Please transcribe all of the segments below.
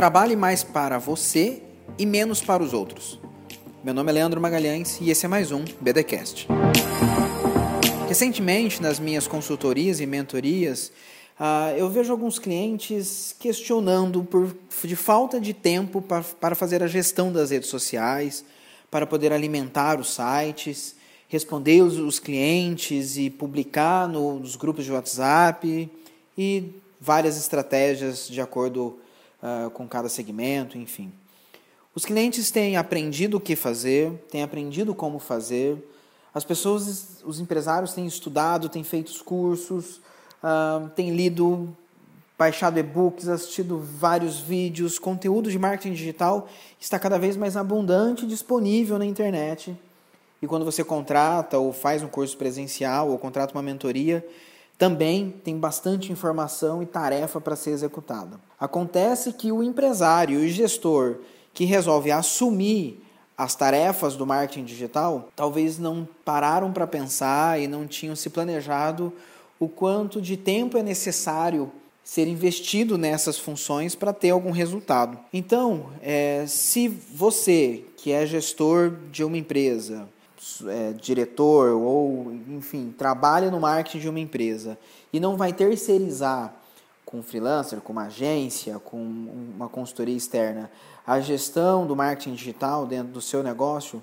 Trabalhe mais para você e menos para os outros. Meu nome é Leandro Magalhães e esse é mais um BDcast. Recentemente, nas minhas consultorias e mentorias, uh, eu vejo alguns clientes questionando por, de falta de tempo para, para fazer a gestão das redes sociais, para poder alimentar os sites, responder os, clientes e publicar no, nos grupos de WhatsApp e várias estratégias de acordo uh, com cada segmento, enfim. Os clientes têm aprendido o que fazer, têm aprendido como fazer. As pessoas, os empresários têm estudado, têm feito cursos, uh, têm lido, baixado e-books, assistido vários vídeos. Conteúdo de marketing digital está cada vez mais abundante e disponível na internet. E quando você contrata ou faz um curso presencial ou contrata uma mentoria, também tem bastante informação e tarefa para ser executada. Acontece que o empresário e gestor que resolve assumir as tarefas do marketing digital talvez não pararam para pensar e não tinham se planejado o quanto de tempo é necessário ser investido nessas funções para ter algum resultado. Então, é, se você que é gestor de uma empresa é, diretor ou, enfim, trabalha no marketing de uma empresa e não vai terceirizar com um freelancer, com uma agência, com uma consultoria externa, a gestão do marketing digital dentro do seu negócio,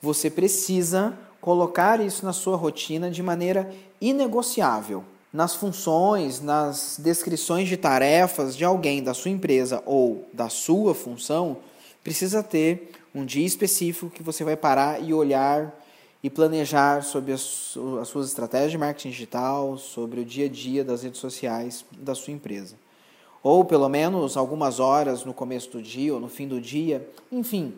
você precisa colocar isso na sua rotina de maneira inegociável. Nas funções, nas descrições de tarefas de alguém da sua empresa ou da sua função, precisa ter um dia específico que você vai parar e olhar e planejar sobre as, as suas estratégias de marketing digital, sobre o dia a dia das redes sociais da sua empresa. Ou pelo menos algumas horas no começo do dia ou no fim do dia. Enfim,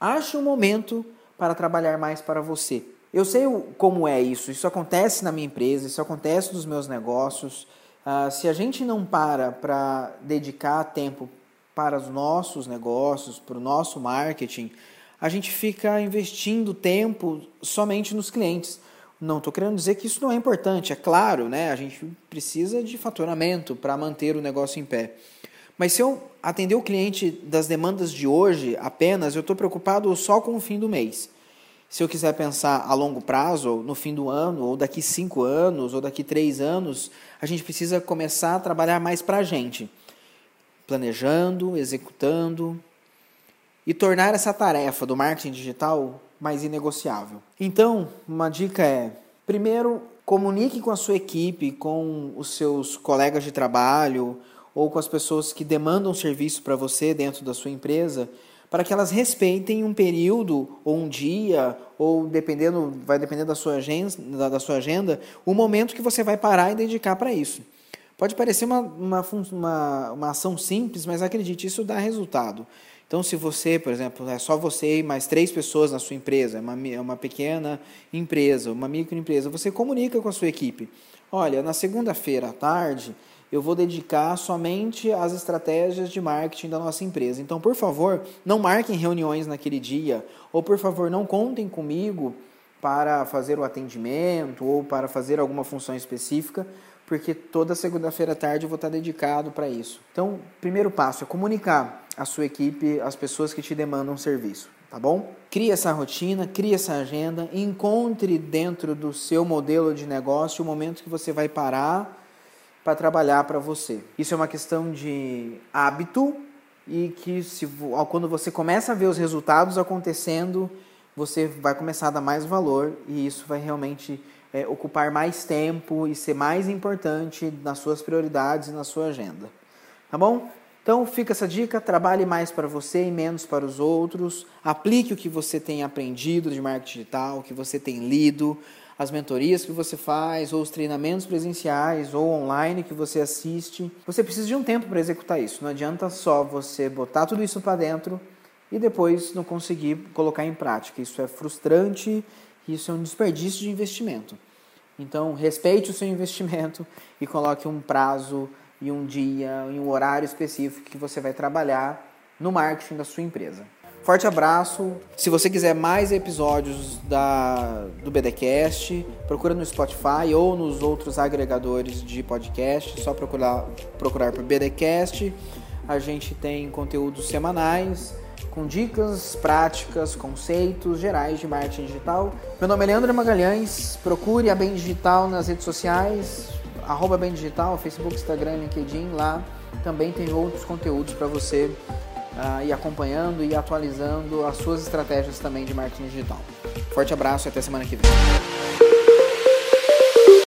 ache um momento para trabalhar mais para você. Eu sei como é isso, isso acontece na minha empresa, isso acontece nos meus negócios. Uh, se a gente não para para dedicar tempo para os nossos negócios, para o nosso marketing, a gente fica investindo tempo somente nos clientes. Não estou querendo dizer que isso não é importante, é claro, né? A gente precisa de faturamento para manter o negócio em pé. Mas se eu atender o cliente das demandas de hoje apenas, eu estou preocupado só com o fim do mês. Se eu quiser pensar a longo prazo, no fim do ano, ou daqui cinco anos, ou daqui três anos, a gente precisa começar a trabalhar mais para a gente planejando, executando e tornar essa tarefa do marketing digital mais inegociável. Então, uma dica é: primeiro, comunique com a sua equipe, com os seus colegas de trabalho ou com as pessoas que demandam serviço para você dentro da sua empresa, para que elas respeitem um período ou um dia ou dependendo, vai depender da sua agenda, da, da sua agenda, o momento que você vai parar e dedicar para isso. Pode parecer uma, uma, uma, uma ação simples, mas acredite, isso dá resultado. Então, se você, por exemplo, é só você e mais três pessoas na sua empresa, é uma, é uma pequena empresa, uma microempresa, você comunica com a sua equipe. Olha, na segunda-feira à tarde, eu vou dedicar somente às estratégias de marketing da nossa empresa. Então, por favor, não marquem reuniões naquele dia, ou por favor, não contem comigo para fazer o atendimento ou para fazer alguma função específica, porque toda segunda-feira à tarde eu vou estar dedicado para isso. Então, primeiro passo é comunicar a sua equipe, as pessoas que te demandam serviço, tá bom? Crie essa rotina, crie essa agenda, encontre dentro do seu modelo de negócio o momento que você vai parar para trabalhar para você. Isso é uma questão de hábito e que se, quando você começa a ver os resultados acontecendo, você vai começar a dar mais valor e isso vai realmente é, ocupar mais tempo e ser mais importante nas suas prioridades e na sua agenda. Tá bom? Então fica essa dica, trabalhe mais para você e menos para os outros. Aplique o que você tem aprendido de marketing digital, o que você tem lido, as mentorias que você faz, ou os treinamentos presenciais ou online que você assiste. Você precisa de um tempo para executar isso. Não adianta só você botar tudo isso para dentro e depois não conseguir colocar em prática. Isso é frustrante isso é um desperdício de investimento. Então, respeite o seu investimento e coloque um prazo e um dia e um horário específico que você vai trabalhar no marketing da sua empresa. Forte abraço. Se você quiser mais episódios da, do BDcast, procura no Spotify ou nos outros agregadores de podcast. É só procurar, procurar por BDcast. A gente tem conteúdos semanais com dicas práticas, conceitos gerais de marketing digital. Meu nome é Leandro Magalhães. Procure a Bem Digital nas redes sociais, arroba Bem Digital, Facebook, Instagram, LinkedIn. Lá também tem outros conteúdos para você uh, ir acompanhando e atualizando as suas estratégias também de marketing digital. Forte abraço e até semana que vem.